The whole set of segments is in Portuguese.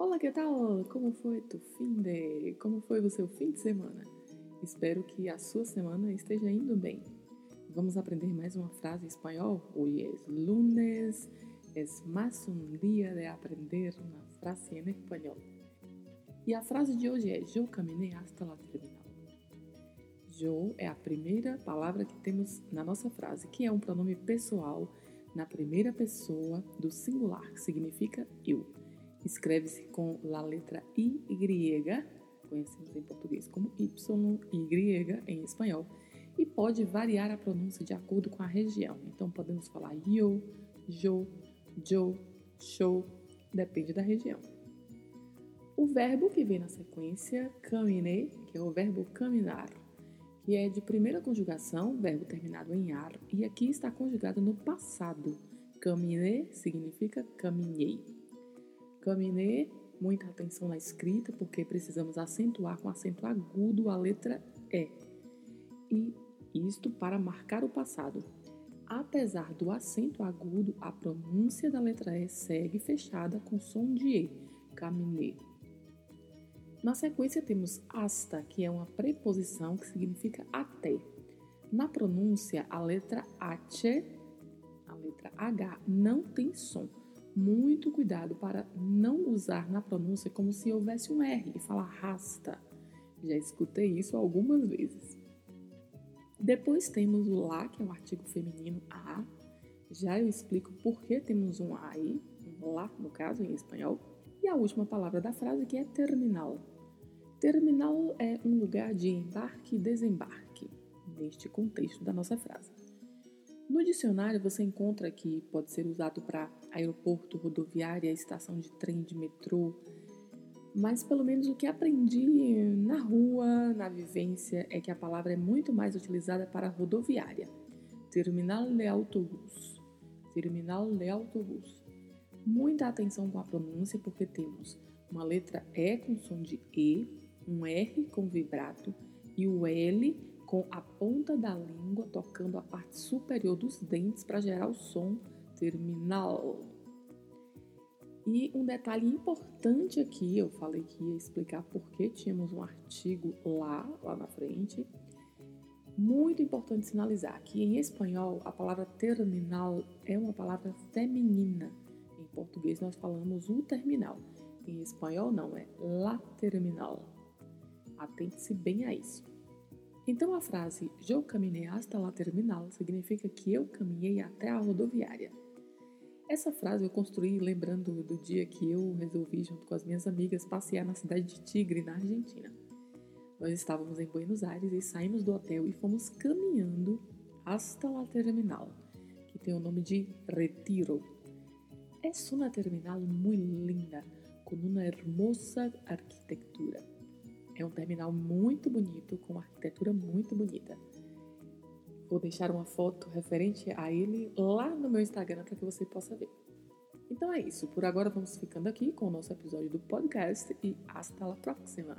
Olá, que tal? Como foi tu fim de? Como foi o seu fim de semana? Espero que a sua semana esteja indo bem. Vamos aprender mais uma frase em espanhol? Hoje é lunes, é mais um dia de aprender uma frase em espanhol. E a frase de hoje é: Eu caminhei hasta la terminal. Eu é a primeira palavra que temos na nossa frase, que é um pronome pessoal na primeira pessoa do singular, que significa eu escreve-se com a letra I, Y, conhecemos em português como Y, Y em espanhol, e pode variar a pronúncia de acordo com a região. Então podemos falar yo, jo, jo, show, depende da região. O verbo que vem na sequência, caminhei, que é o verbo caminhar, que é de primeira conjugação, verbo terminado em ar, e aqui está conjugado no passado. Caminhei significa caminhei. Caminhei, muita atenção na escrita, porque precisamos acentuar com acento agudo a letra E. E isto para marcar o passado. Apesar do acento agudo, a pronúncia da letra E segue fechada com som de E, caminhei. Na sequência temos hasta, que é uma preposição que significa até. Na pronúncia, a letra H, a letra H, não tem som muito cuidado para não usar na pronúncia como se houvesse um R e falar rasta. Já escutei isso algumas vezes. Depois temos o lá, que é o artigo feminino a. Já eu explico por que temos um a aí, um lá no caso em espanhol. E a última palavra da frase que é terminal. Terminal é um lugar de embarque e desembarque, neste contexto da nossa frase. No dicionário você encontra que pode ser usado para aeroporto, rodoviária, estação de trem, de metrô, mas pelo menos o que aprendi na rua, na vivência, é que a palavra é muito mais utilizada para rodoviária. Terminal de autobus. Terminal de autobus. Muita atenção com a pronúncia porque temos uma letra E com som de E, um R com vibrato e o L com a ponta da língua tocando a parte superior dos dentes para gerar o som terminal. E um detalhe importante aqui, eu falei que ia explicar por que tínhamos um artigo lá, lá na frente. Muito importante sinalizar que em espanhol a palavra terminal é uma palavra feminina. Em português nós falamos o terminal. Em espanhol não, é la terminal. Atente-se bem a isso. Então a frase Eu caminhei hasta la terminal significa que eu caminhei até a rodoviária. Essa frase eu construí lembrando do dia que eu resolvi, junto com as minhas amigas, passear na cidade de Tigre, na Argentina. Nós estávamos em Buenos Aires e saímos do hotel e fomos caminhando hasta la terminal, que tem o nome de Retiro. É uma terminal muito linda, com uma hermosa arquitetura. É um terminal muito bonito, com uma arquitetura muito bonita. Vou deixar uma foto referente a ele lá no meu Instagram para que você possa ver. Então é isso. Por agora vamos ficando aqui com o nosso episódio do podcast e hasta la próxima.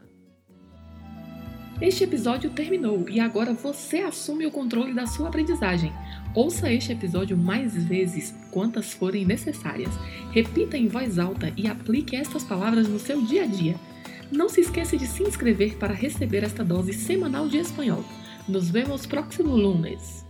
Este episódio terminou e agora você assume o controle da sua aprendizagem. Ouça este episódio mais vezes, quantas forem necessárias. Repita em voz alta e aplique estas palavras no seu dia a dia. Não se esqueça de se inscrever para receber esta dose semanal de espanhol. Nos vemos próximo lunes.